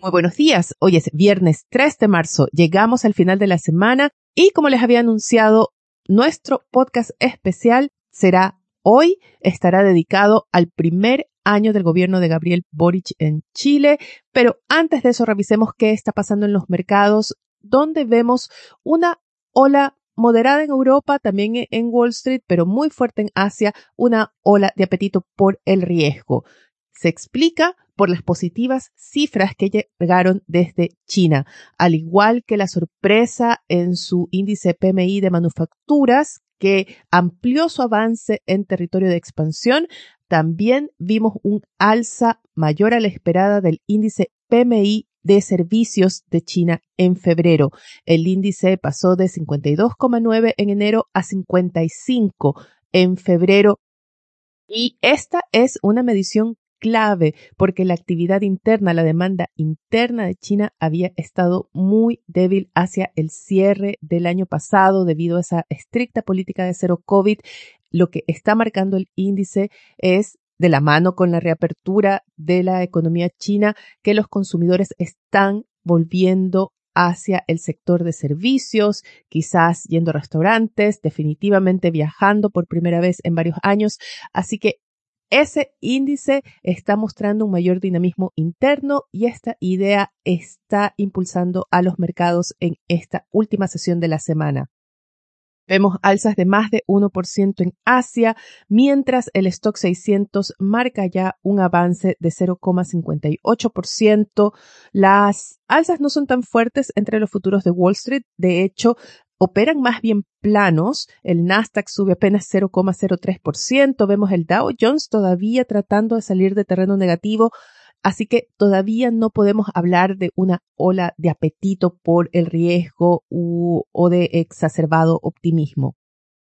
Muy buenos días. Hoy es viernes 3 de marzo. Llegamos al final de la semana y como les había anunciado, nuestro podcast especial será hoy. Estará dedicado al primer año del gobierno de Gabriel Boric en Chile. Pero antes de eso, revisemos qué está pasando en los mercados, donde vemos una ola moderada en Europa, también en Wall Street, pero muy fuerte en Asia, una ola de apetito por el riesgo. Se explica por las positivas cifras que llegaron desde China, al igual que la sorpresa en su índice PMI de manufacturas que amplió su avance en territorio de expansión, también vimos un alza mayor a la esperada del índice PMI de servicios de China en febrero. El índice pasó de 52,9 en enero a 55 en febrero y esta es una medición clave porque la actividad interna, la demanda interna de China había estado muy débil hacia el cierre del año pasado debido a esa estricta política de cero COVID. Lo que está marcando el índice es de la mano con la reapertura de la economía china que los consumidores están volviendo hacia el sector de servicios, quizás yendo a restaurantes, definitivamente viajando por primera vez en varios años. Así que ese índice está mostrando un mayor dinamismo interno y esta idea está impulsando a los mercados en esta última sesión de la semana. Vemos alzas de más de 1% en Asia, mientras el stock 600 marca ya un avance de 0,58%. Las alzas no son tan fuertes entre los futuros de Wall Street. De hecho, operan más bien planos. El Nasdaq sube apenas 0,03%. Vemos el Dow Jones todavía tratando de salir de terreno negativo. Así que todavía no podemos hablar de una ola de apetito por el riesgo o de exacerbado optimismo.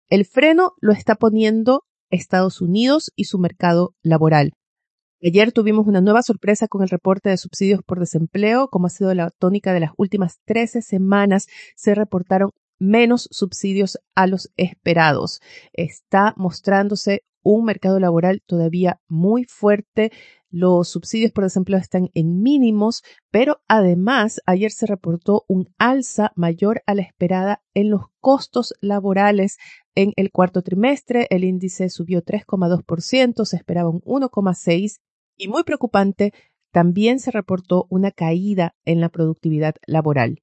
El freno lo está poniendo Estados Unidos y su mercado laboral. Ayer tuvimos una nueva sorpresa con el reporte de subsidios por desempleo, como ha sido la tónica de las últimas 13 semanas, se reportaron menos subsidios a los esperados. Está mostrándose un mercado laboral todavía muy fuerte. Los subsidios por desempleo están en mínimos, pero además ayer se reportó un alza mayor a la esperada en los costos laborales en el cuarto trimestre. El índice subió 3,2%, se esperaba un 1,6% y muy preocupante, también se reportó una caída en la productividad laboral.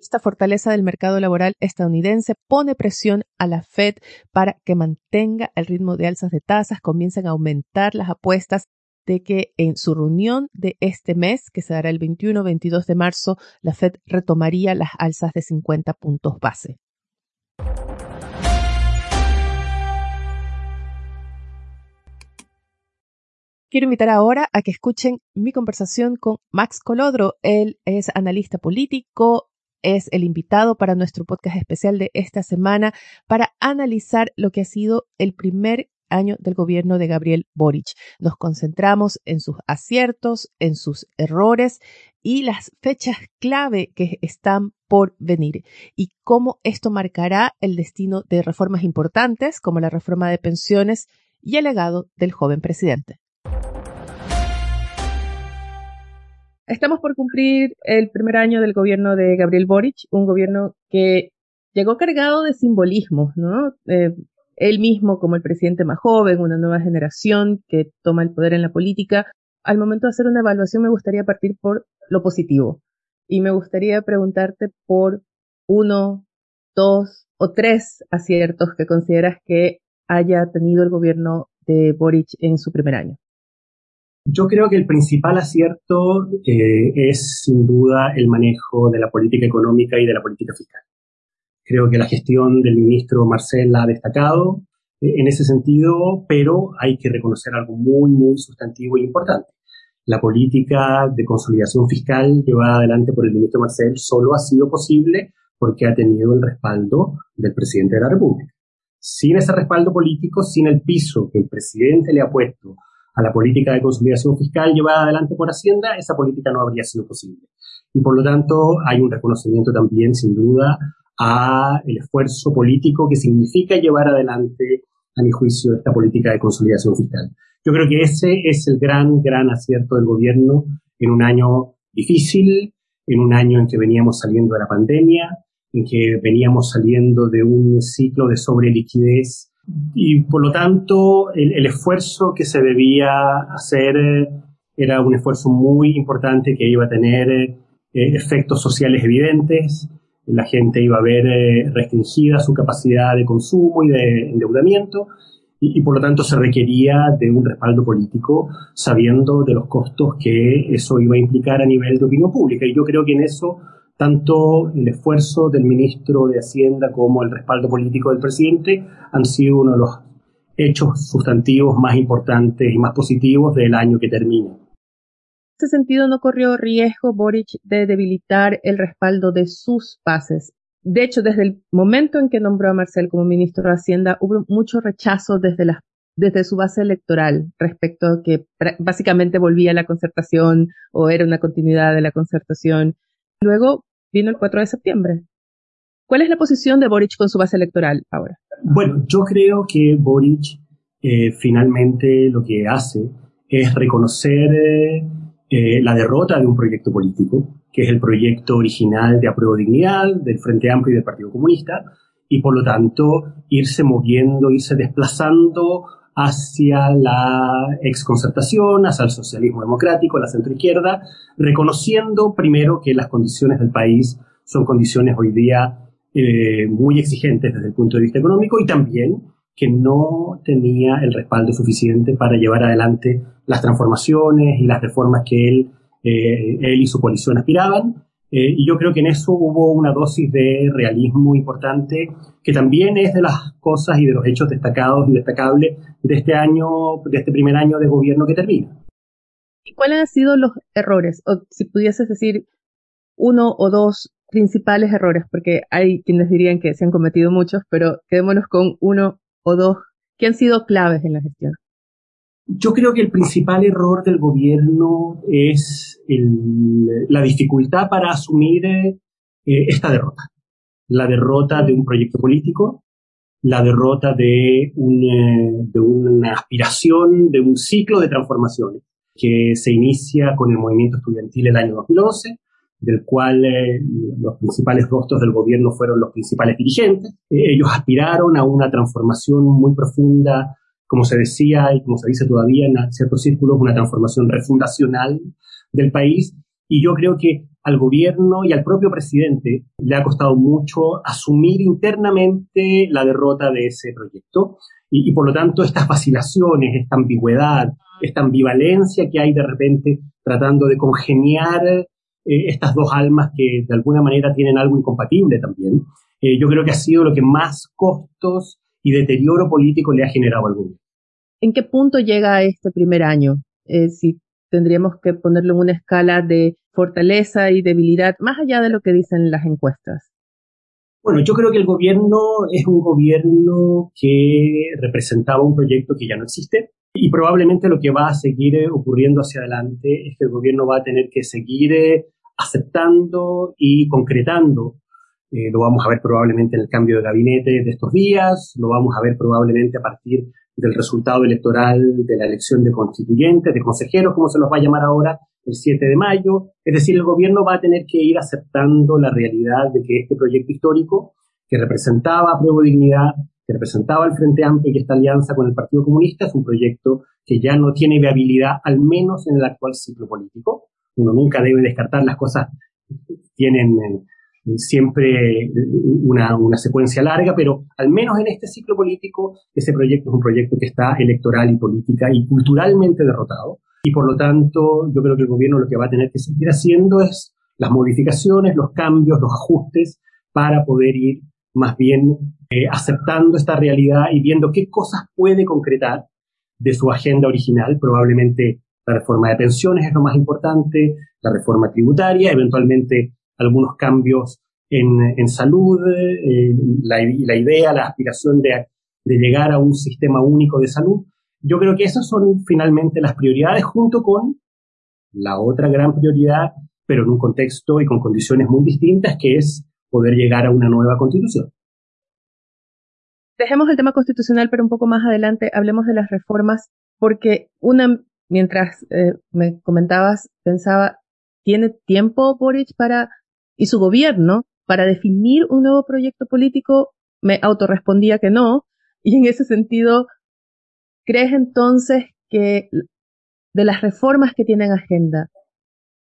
Esta fortaleza del mercado laboral estadounidense pone presión a la Fed para que mantenga el ritmo de alzas de tasas, comiencen a aumentar las apuestas de que en su reunión de este mes, que se dará el 21-22 de marzo, la Fed retomaría las alzas de 50 puntos base. Quiero invitar ahora a que escuchen mi conversación con Max Colodro. Él es analista político, es el invitado para nuestro podcast especial de esta semana para analizar lo que ha sido el primer año del gobierno de Gabriel Boric. Nos concentramos en sus aciertos, en sus errores y las fechas clave que están por venir y cómo esto marcará el destino de reformas importantes como la reforma de pensiones y el legado del joven presidente. Estamos por cumplir el primer año del gobierno de Gabriel Boric, un gobierno que llegó cargado de simbolismos, ¿no? Eh, él mismo como el presidente más joven, una nueva generación que toma el poder en la política. Al momento de hacer una evaluación me gustaría partir por lo positivo y me gustaría preguntarte por uno, dos o tres aciertos que consideras que haya tenido el gobierno de Boric en su primer año. Yo creo que el principal acierto eh, es sin duda el manejo de la política económica y de la política fiscal. Creo que la gestión del ministro Marcel ha destacado eh, en ese sentido, pero hay que reconocer algo muy, muy sustantivo e importante. la política de consolidación fiscal llevada adelante por el ministro Marcel solo ha sido posible porque ha tenido el respaldo del presidente de la República. Sin ese respaldo político, sin el piso que el presidente le ha puesto a la política de consolidación fiscal llevada adelante por Hacienda, esa política no habría sido posible. Y por lo tanto hay un reconocimiento también, sin duda, a el esfuerzo político que significa llevar adelante, a mi juicio, esta política de consolidación fiscal. Yo creo que ese es el gran, gran acierto del gobierno en un año difícil, en un año en que veníamos saliendo de la pandemia, en que veníamos saliendo de un ciclo de sobreliquidez y por lo tanto el, esfuerzo que se debía hacer eh, era un esfuerzo muy importante que iba a tener eh, efectos sociales evidentes, la gente iba a ver eh, restringida su capacidad de consumo y de endeudamiento y, por lo tanto se requería de un respaldo político sabiendo de los costos que eso iba a implicar a nivel de opinión pública. Y yo creo que en eso tanto el esfuerzo del ministro de Hacienda como el respaldo político del presidente han sido uno de los hechos sustantivos más importantes y más positivos del año que termina. En ese sentido, ¿no corrió riesgo Boric de debilitar el respaldo de sus bases? De hecho, desde el momento en que nombró a Marcel como ministro de Hacienda, hubo mucho rechazo desde, la, desde su base electoral respecto a que básicamente volvía a la concertación o era una continuidad de la concertación. Luego vino el 4 de septiembre. ¿Cuál es la posición de Boric con su base electoral ahora? Bueno, yo creo que Boric eh, finalmente lo que hace es reconocer eh, la derrota de un proyecto político, que es el proyecto original de Apruebo Dignidad, del Frente Amplio y del Partido Comunista, y por lo tanto irse moviendo, irse desplazando hacia la exconcertación, hacia el socialismo democrático, la centroizquierda, reconociendo primero que las condiciones del país son condiciones hoy día eh, muy exigentes desde el punto de vista económico y también que no tenía el respaldo suficiente para llevar adelante las transformaciones y las reformas que él, eh, él y su coalición aspiraban. Eh, y yo creo que en eso hubo una dosis de realismo importante, que también es de las cosas y de los hechos destacados y destacables de este año, de este primer año de gobierno que termina. ¿Y cuáles han sido los errores? O si pudieses decir uno o dos principales errores, porque hay quienes dirían que se han cometido muchos, pero quedémonos con uno o dos que han sido claves en la gestión. Yo creo que el principal error del gobierno es la dificultad para asumir eh, esta derrota. La derrota de un proyecto político, la derrota de, un, eh, de una aspiración, de un ciclo de transformaciones que se inicia con el movimiento estudiantil el año 2011, del cual eh, los principales rostros del gobierno fueron los principales dirigentes. ellos aspiraron a una transformación muy profunda como se decía y como se dice todavía en ciertos círculos, una transformación refundacional del país. Y yo creo que al gobierno y al propio presidente le ha costado mucho asumir internamente la derrota de ese proyecto. Y, por lo tanto, estas vacilaciones, esta ambigüedad, esta ambivalencia que hay de repente tratando de congeniar eh, estas dos almas que de alguna manera tienen algo incompatible también, eh, yo creo que ha sido lo que más costos y deterioro político le ha generado al gobierno. ¿En qué punto llega este primer año? Eh, si tendríamos que ponerlo en una escala de fortaleza y debilidad, más allá de lo que dicen las encuestas. Bueno, yo creo que el gobierno es un gobierno que representaba un proyecto que ya no existe y probablemente lo que va a seguir ocurriendo hacia adelante es que el gobierno va a tener que seguir aceptando y concretando eh, lo vamos a ver probablemente en el cambio de gabinete de estos días, lo vamos a ver probablemente a partir del resultado electoral de la elección de constituyentes, de consejeros, como se los va a llamar ahora, el 7 de mayo. Es decir, el gobierno va a tener que ir aceptando la realidad de que este proyecto histórico, que representaba a Prueba Dignidad, que representaba el Frente Amplio y esta alianza con el Partido Comunista, es un proyecto que ya no tiene viabilidad, al menos en el actual ciclo político. Uno nunca debe descartar las cosas, tienen eh, siempre una, una, secuencia larga, pero al menos en este ciclo político, ese proyecto es un proyecto que está electoral y política y culturalmente derrotado. Y por lo tanto, yo creo que el gobierno lo que va a tener que seguir haciendo es las modificaciones, los cambios, los ajustes para poder ir más bien eh, aceptando esta realidad y viendo qué cosas puede concretar de su agenda original, probablemente La reforma de pensiones es lo más importante, la reforma tributaria, eventualmente algunos cambios en, salud, eh, la, idea, la aspiración de, llegar a un sistema único de salud. Yo creo que esas son finalmente las prioridades junto con la otra gran prioridad, pero en un contexto y con condiciones muy distintas, que es poder llegar a una nueva constitución. Dejemos el tema constitucional, pero un poco más adelante hablemos de las reformas, porque una, mientras eh, me comentabas, pensaba, ¿tiene tiempo Boric para, y su gobierno, para definir un nuevo proyecto político? Me autorrespondía que no, y en ese sentido, ¿crees entonces que de las reformas que tienen agenda,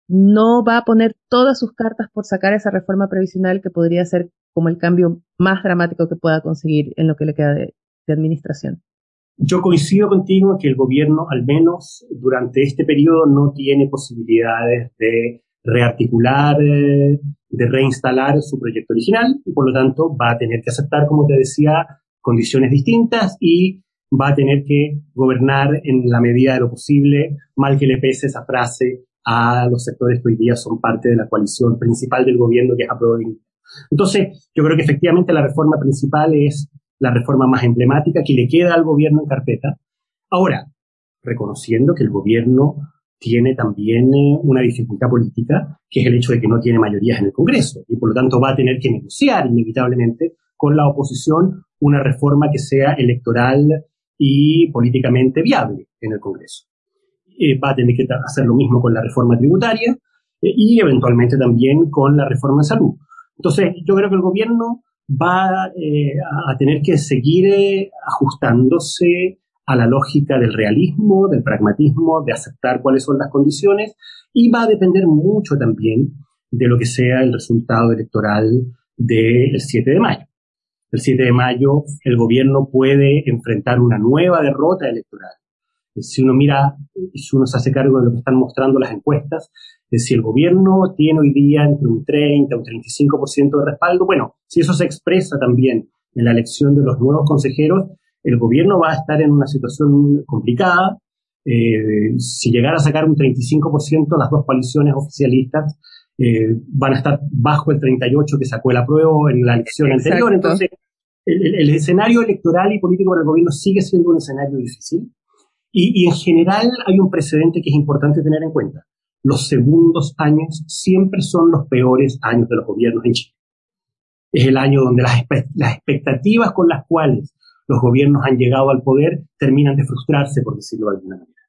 no va a poner todas sus cartas por sacar esa reforma previsional que podría ser como el cambio más dramático que pueda conseguir en lo que le queda de, administración. Yo coincido contigo en que el gobierno, al menos durante este periodo, no tiene posibilidades de rearticular, eh, de reinstalar su proyecto original y por lo tanto va a tener que aceptar, como te decía, condiciones distintas y va a tener que gobernar en la medida de lo posible, mal que le pese esa frase a los sectores que hoy día son parte de la coalición principal del gobierno, que es Aprobin. Entonces, yo creo que efectivamente la reforma principal es la reforma más emblemática que le queda al gobierno en carpeta. Ahora, reconociendo que el gobierno tiene también eh, una dificultad política, que es el hecho de que no tiene mayorías en el Congreso y por lo tanto va a tener que negociar inevitablemente con la oposición una reforma que sea electoral y políticamente viable en el Congreso. Eh, va a tener que hacer lo mismo con la reforma tributaria eh, y eventualmente también con la reforma de salud. Entonces, yo creo que el gobierno va eh, a tener que seguir ajustándose a la lógica del realismo, del pragmatismo, de aceptar cuáles son las condiciones y va a depender mucho también de lo que sea el resultado electoral del 7 de mayo. El 7 de mayo el gobierno puede enfrentar una nueva derrota electoral si uno mira, si uno se hace cargo de lo que están mostrando las encuestas, de si el gobierno tiene hoy día entre un 30 o un 35% de respaldo, bueno, si eso se expresa también en la elección de los nuevos consejeros, el gobierno va a estar en una situación complicada. Eh, si llegara a sacar un 35%, las dos coaliciones oficialistas eh, van a estar bajo el 38% que sacó el apruebo en la elección anterior. Entonces, el, escenario electoral y político para el gobierno sigue siendo un escenario difícil. Y, en general hay un precedente que es importante tener en cuenta. Los segundos años siempre son los peores años de los gobiernos en Chile. Es el año donde las, las expectativas con las cuales los gobiernos han llegado al poder terminan de frustrarse, por decirlo de alguna manera,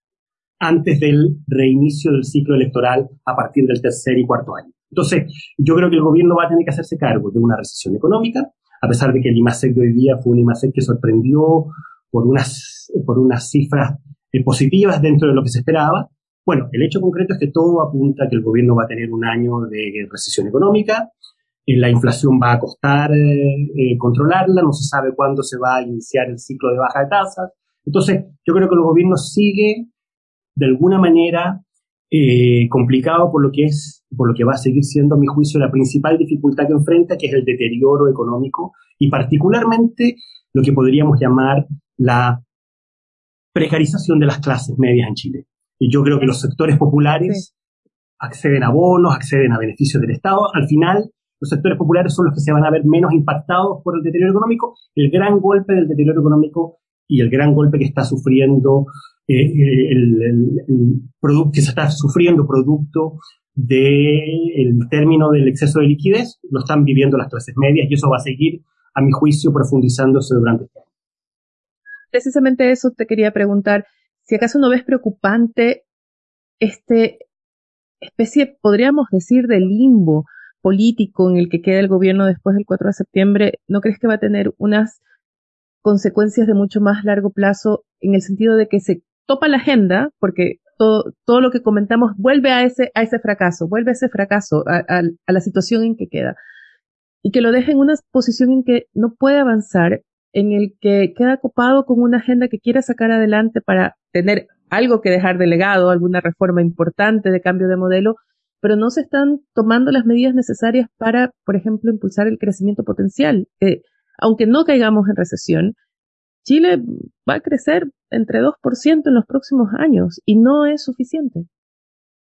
antes del reinicio del ciclo electoral a partir del tercer y cuarto año. Entonces, yo creo que el gobierno va a tener que hacerse cargo de una recesión económica, a pesar de que el IMASEC de hoy día fue un IMASEC que sorprendió por unas, por unas cifras eh, positivas dentro de lo que se esperaba. Bueno, el hecho concreto es que todo apunta a que el gobierno va a tener un año de recesión económica, la inflación va a costar eh, controlarla, no se sabe cuándo se va a iniciar el ciclo de baja de tasas. Entonces, yo creo que el gobierno sigue de alguna manera complicado por lo que es, por lo que va a seguir siendo, a mi juicio, la principal dificultad que enfrenta, que es el deterioro económico y particularmente lo que podríamos llamar la precarización de las clases medias en Chile. Y yo creo que los sectores populares acceden a bonos, acceden a beneficios del Estado. Al final, los sectores populares son los que se van a ver menos impactados por el deterioro económico. El gran golpe del deterioro económico y el gran golpe que está sufriendo eh, el, producto que se está sufriendo producto del término del exceso de liquidez lo están viviendo las clases medias y eso va a seguir, a mi juicio, profundizándose durante este año precisamente eso te quería preguntar, si acaso no ves preocupante este especie, podríamos decir, de limbo político en el que queda el gobierno después del 4 de septiembre, ¿no crees que va a tener unas consecuencias de mucho más largo plazo en el sentido de que se topa la agenda, porque todo, todo lo que comentamos vuelve a ese, a ese fracaso, vuelve a ese fracaso, a, la situación en que queda, y que lo deje en una posición en que no puede avanzar en el que queda copado con una agenda que quiera sacar adelante para tener algo que dejar de legado, alguna reforma importante de cambio de modelo, pero no se están tomando las medidas necesarias para, por ejemplo, impulsar el crecimiento potencial. aunque no caigamos en recesión, Chile va a crecer entre 2% en los próximos años y no es suficiente.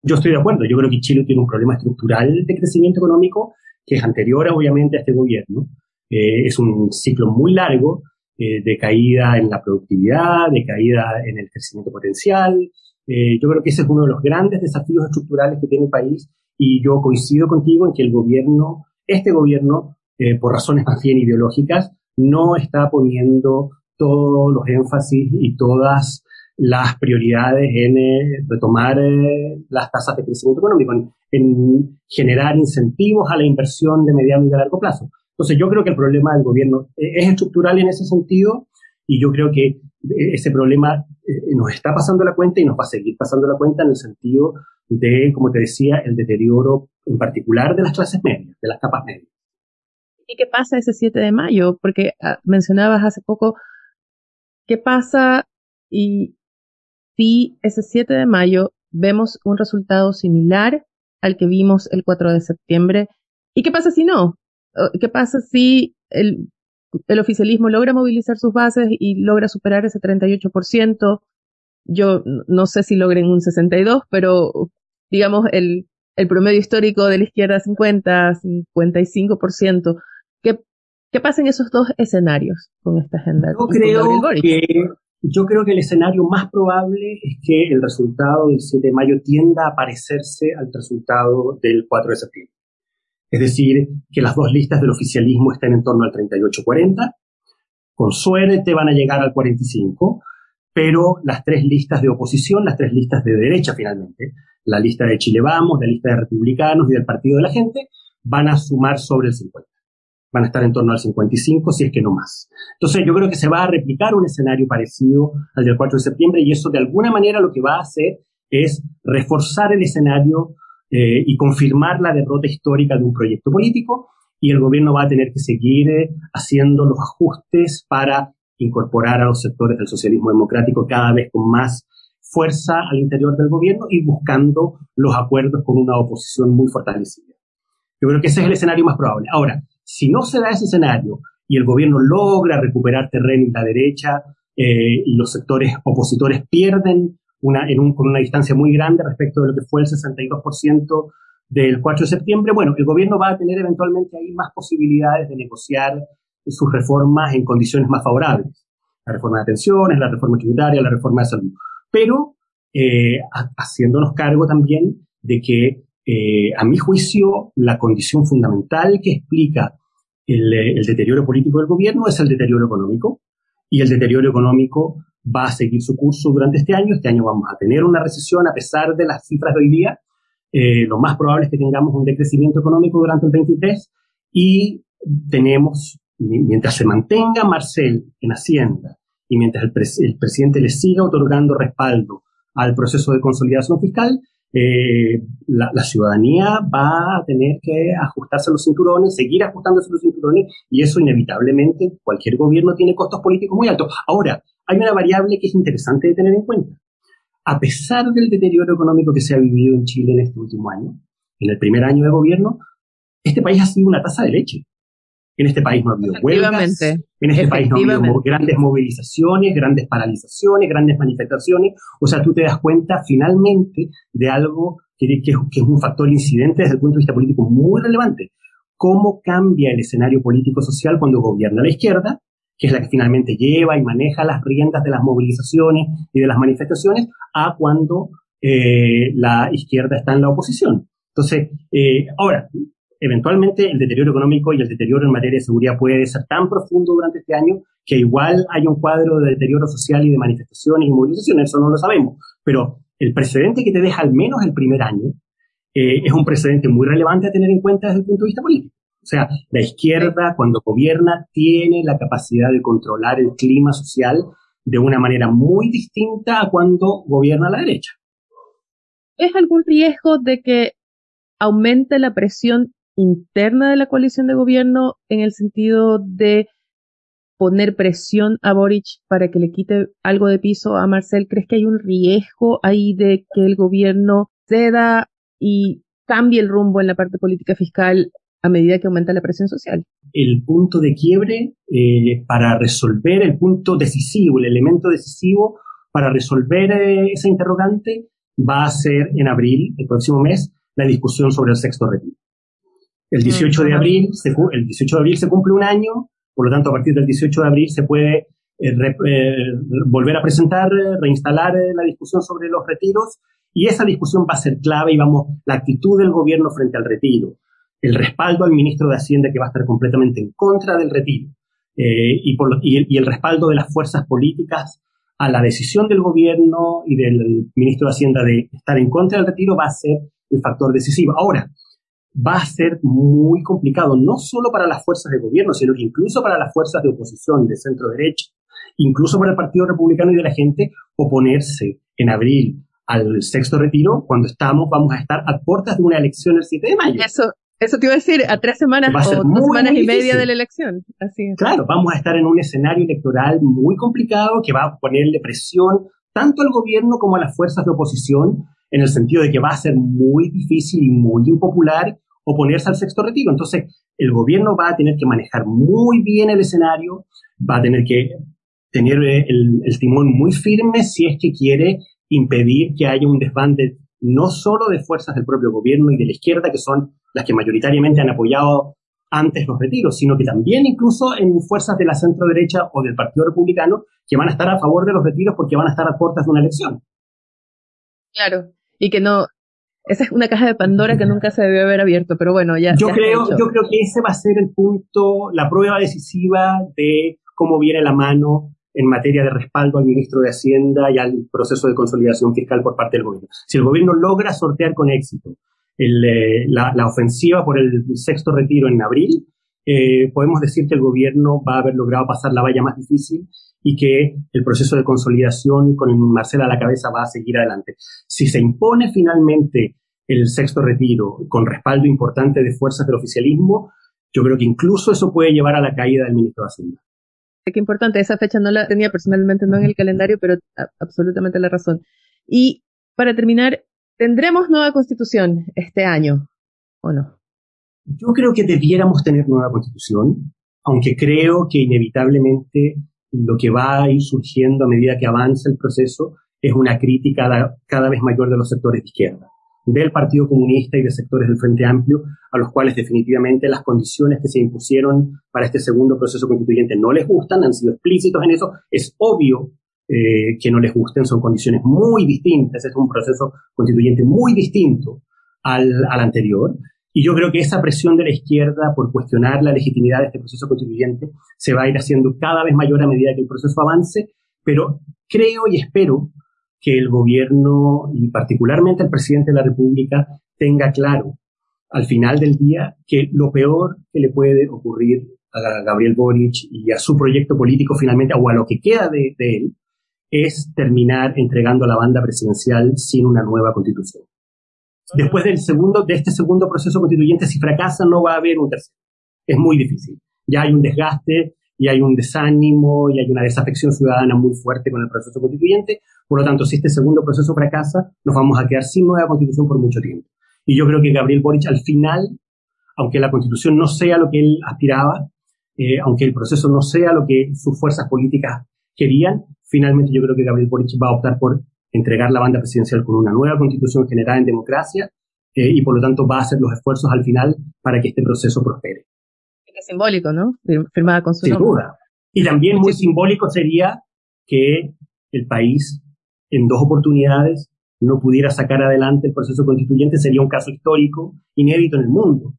Yo estoy de acuerdo. Yo creo que Chile tiene un problema estructural de crecimiento económico que es anterior, obviamente, a este gobierno. Eh, es un ciclo muy largo eh, de caída en la productividad, de caída en el crecimiento potencial. Eh, yo creo que ese es uno de los grandes desafíos estructurales que tiene el país y yo coincido contigo en que el gobierno, este gobierno, por razones más bien ideológicas, no está poniendo todos los énfasis y todas las prioridades en eh, retomar eh, las tasas de crecimiento económico, en, generar incentivos a la inversión de mediano y de largo plazo. Entonces yo creo que el problema del gobierno eh, es estructural en ese sentido y yo creo que ese problema nos está pasando la cuenta y nos va a seguir pasando la cuenta en el sentido de, como te decía, el deterioro en particular de las clases medias, de las capas medias. ¿Y qué pasa ese 7 de mayo? Porque ah, mencionabas hace poco, ¿qué pasa y si ese 7 de mayo vemos un resultado similar al que vimos el 4 de septiembre. ¿Y qué pasa si no? ¿Qué pasa si el, el oficialismo logra movilizar sus bases y logra superar ese 38%? Yo no sé si logren un 62, pero digamos el, el promedio histórico de la izquierda 50, 55%. ¿Qué, ¿Qué pasa en esos dos escenarios con esta agenda? Yo creo que yo creo que el escenario más probable es que el resultado del 7 de mayo tienda a parecerse al resultado del 4 de septiembre. Es decir, que las dos listas del oficialismo estén en torno al 38-40, con suerte van a llegar al 45, pero las tres listas de oposición, las tres listas de derecha finalmente, la lista de Chile Vamos, la lista de republicanos y del Partido de la Gente, van a sumar sobre el 50 van a estar en torno al 55, si es que no más. Entonces yo creo que se va a replicar un escenario parecido al del 4 de septiembre y eso de alguna manera lo que va a hacer es reforzar el escenario eh, y confirmar la derrota histórica de un proyecto político y el gobierno va a tener que seguir eh, haciendo los ajustes para incorporar a los sectores del socialismo democrático cada vez con más fuerza al interior del gobierno y buscando los acuerdos con una oposición muy fortalecida. Yo creo que ese es el escenario más probable. Ahora, si no se da ese escenario y el gobierno logra recuperar terreno y la derecha eh, y los sectores opositores pierden un, con una distancia muy grande respecto de lo que fue el 62% del 4 de septiembre, bueno, el gobierno va a tener eventualmente ahí más posibilidades de negociar sus reformas en condiciones más favorables. La reforma de pensiones, la reforma tributaria, la reforma de salud. Pero eh, haciéndonos cargo también de que eh, a mi juicio, la condición fundamental que explica el, deterioro político del gobierno es el deterioro económico. Y el deterioro económico va a seguir su curso durante este año. Este año vamos a tener una recesión a pesar de las cifras de hoy día. Eh, lo más probable es que tengamos un decrecimiento económico durante el 23 y tenemos, mientras se mantenga Marcel en Hacienda y mientras el, el presidente le siga otorgando respaldo al proceso de consolidación fiscal, eh, la, ciudadanía va a tener que ajustarse los cinturones, seguir ajustándose los cinturones, y eso inevitablemente, cualquier gobierno tiene costos políticos muy altos. Ahora, hay una variable que es interesante de tener en cuenta. A pesar del deterioro económico que se ha vivido en Chile en este último año, en el primer año de gobierno, este país ha sido una tasa de leche. En este país no ha habido huelgas, en este país no ha habido grandes movilizaciones, grandes paralizaciones, grandes manifestaciones. O sea, tú te das cuenta finalmente de algo que, que, es un factor incidente desde el punto de vista político muy relevante. ¿Cómo cambia el escenario político-social cuando gobierna la izquierda, que es la que finalmente lleva y maneja las riendas de las movilizaciones y de las manifestaciones, a cuando eh, la izquierda está en la oposición? Entonces, eh, ahora, eventualmente el deterioro económico y el deterioro en materia de seguridad puede ser tan profundo durante este año que igual hay un cuadro de deterioro social y de manifestaciones y movilizaciones, eso no lo sabemos, pero el precedente que te deja al menos el primer año eh, es un precedente muy relevante a tener en cuenta desde el punto de vista político. O sea, la izquierda cuando gobierna tiene la capacidad de controlar el clima social de una manera muy distinta a cuando gobierna la derecha. ¿Es algún riesgo de que aumente la presión interna de la coalición de gobierno en el sentido de poner presión a Boric para que le quite algo de piso a Marcel? ¿Crees que hay un riesgo ahí de que el gobierno ceda y cambie el rumbo en la parte política fiscal a medida que aumenta la presión social. El punto de quiebre eh, para resolver el punto decisivo, el elemento decisivo para resolver eh, esa interrogante va a ser en abril, el próximo mes, la discusión sobre el sexto retiro. El 18 mm, de abril, se, el 18 de abril se cumple un año, por lo tanto, a partir del 18 de abril se puede eh, eh, volver a presentar, eh, reinstalar la discusión sobre los retiros y esa discusión va a ser clave y vamos, la actitud del gobierno frente al retiro, el respaldo al ministro de Hacienda que va a estar completamente en contra del retiro y, por y, el, respaldo de las fuerzas políticas a la decisión del gobierno y del ministro de Hacienda de estar en contra del retiro va a ser el factor decisivo. Ahora, va a ser muy complicado, no solo para las fuerzas de gobierno, sino que incluso para las fuerzas de oposición de centro derecha, incluso para el Partido Republicano y de la gente, oponerse en abril al sexto retiro cuando estamos, vamos a estar a puertas de una elección el 7 de mayo. Eso, eso te iba a decir, a tres semanas o dos semanas y media de la elección. Así es. Claro, vamos a estar en un escenario electoral muy complicado que va a ponerle presión tanto al gobierno como a las fuerzas de oposición, en el sentido de que va a ser muy difícil y muy impopular oponerse al sexto retiro. Entonces, el gobierno va a tener que manejar muy bien el escenario, va a tener que tener eh, el, timón muy firme si es que quiere impedir que haya un desbande no solo de fuerzas del propio gobierno y de la izquierda, que son las que mayoritariamente han apoyado antes los retiros, sino que también incluso en fuerzas de la centro derecha o del Partido Republicano que van a estar a favor de los retiros porque van a estar a puertas de una elección. Claro, y que no, esa es una caja de Pandora que nunca se debió haber abierto, pero bueno, ya. Yo creo, yo creo que ese va a ser el punto, la prueba decisiva de cómo viene la mano en materia de respaldo al ministro de Hacienda y al proceso de consolidación fiscal por parte del gobierno. Si el gobierno logra sortear con éxito eh, la, ofensiva por el sexto retiro en abril, eh, podemos decir que el gobierno va a haber logrado pasar la valla más difícil y que el proceso de consolidación con Marcela a la cabeza va a seguir adelante. Si se impone finalmente el sexto retiro con respaldo importante de fuerzas del oficialismo, yo creo que incluso eso puede llevar a la caída del ministro de Hacienda. Qué importante, esa fecha no la tenía personalmente, no en el calendario, pero absolutamente la razón. Y para terminar, ¿tendremos nueva constitución este año o no? Yo creo que debiéramos tener nueva constitución, aunque creo que inevitablemente lo que va a ir surgiendo a medida que avanza el proceso es una crítica cada vez mayor de los sectores de izquierda, del Partido Comunista y de sectores del Frente Amplio, a los cuales definitivamente las condiciones que se impusieron para este segundo proceso constituyente no les gustan, han sido explícitos en eso, es obvio eh, que no les gusten, son condiciones muy distintas, es un proceso constituyente muy distinto al, al anterior, y yo creo que esa presión de la izquierda por cuestionar la legitimidad de este proceso constituyente se va a ir haciendo cada vez mayor a medida que el proceso avance, pero creo y espero que el gobierno y particularmente el presidente de la República tenga claro al final del día que lo peor que le puede ocurrir a Gabriel Boric y a su proyecto político finalmente, o a lo que queda de, de él, es terminar entregando la banda presidencial sin una nueva constitución. Después del segundo, de este segundo proceso constituyente, si fracasa, no va a haber un tercero. Es muy difícil. Ya hay un desgaste, y hay un desánimo, y hay una desafección ciudadana muy fuerte con el proceso constituyente. Por lo tanto, si este segundo proceso fracasa, nos vamos a quedar sin nueva constitución por mucho tiempo. Y yo creo que Gabriel Boric al final, aunque la constitución no sea lo que él aspiraba, eh, aunque el proceso no sea lo que sus fuerzas políticas querían, finalmente yo creo que Gabriel Boric va a optar por entregar la banda presidencial con una nueva constitución generada en democracia eh, y por lo tanto va a hacer los esfuerzos al final para que este proceso prospere. Es simbólico, ¿no? Firmada con su Sin duda. Y también muy simbólico sería que el país en dos oportunidades no pudiera sacar adelante el proceso constituyente, sería un caso histórico, inédito en el mundo,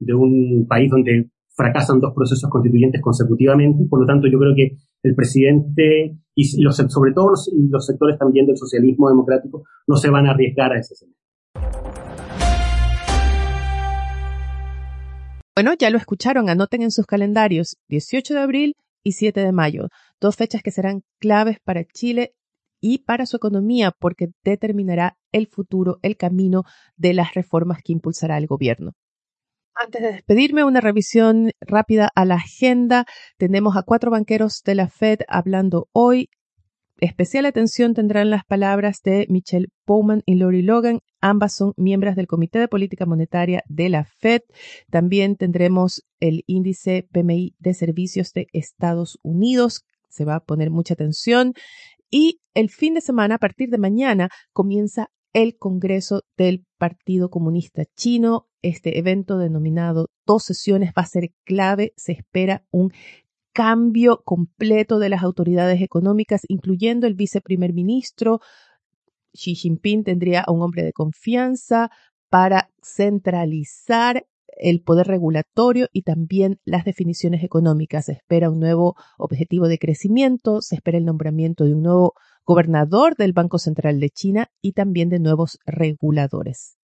de un país donde fracasan dos procesos constituyentes consecutivamente y por lo tanto yo creo que el presidente y los, sobre todo los, sectores también del socialismo democrático no se van a arriesgar a ese escenario. Bueno, ya lo escucharon, anoten en sus calendarios 18 de abril y 7 de mayo, dos fechas que serán claves para Chile y para su economía porque determinará el futuro, el camino de las reformas que impulsará el gobierno. Antes de despedirme, una revisión rápida a la agenda. Tenemos a cuatro banqueros de la Fed hablando hoy. especial atención tendrán las palabras de Michelle Bowman y Lori Logan. Ambas son miembros del Comité de Política Monetaria de la Fed. También tendremos el índice PMI de servicios de Estados Unidos. Se va a poner mucha atención. Y el fin de semana, a partir de mañana, comienza el Congreso del Partido Comunista Chino. Este evento denominado dos sesiones va a ser clave. Se espera un cambio completo de las autoridades económicas, incluyendo el viceprimer ministro. Xi Jinping tendría a un hombre de confianza para centralizar el poder regulatorio y también las definiciones económicas. Se espera un nuevo objetivo de crecimiento, se espera el nombramiento de un nuevo gobernador del Banco Central de China y también de nuevos reguladores.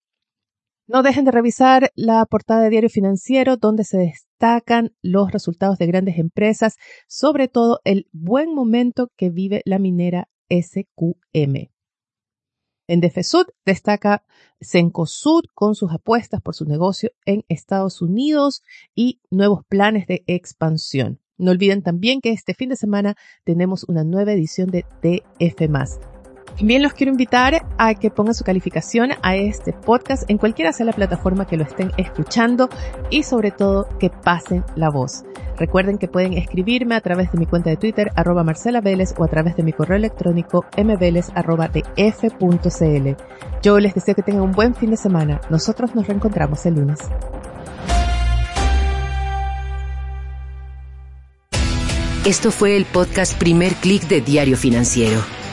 No dejen de revisar la portada de Diario Financiero donde se destacan los resultados de grandes empresas, sobre todo el buen momento que vive la minera SQM. En Defesud destaca Cencosud con sus apuestas por su negocio en Estados Unidos y nuevos planes de expansión. No olviden también que este fin de semana tenemos una nueva edición de TF también los quiero invitar a que pongan su calificación a este podcast en cualquiera sea la plataforma que lo estén escuchando y sobre todo que pasen la voz. Recuerden que pueden escribirme a través de mi cuenta de Twitter arroba Marcela Vélez o a través de mi correo electrónico mveles arroba Yo les deseo que tengan un buen fin de semana. Nosotros nos reencontramos el lunes. Esto fue el podcast Primer Click de Diario Financiero.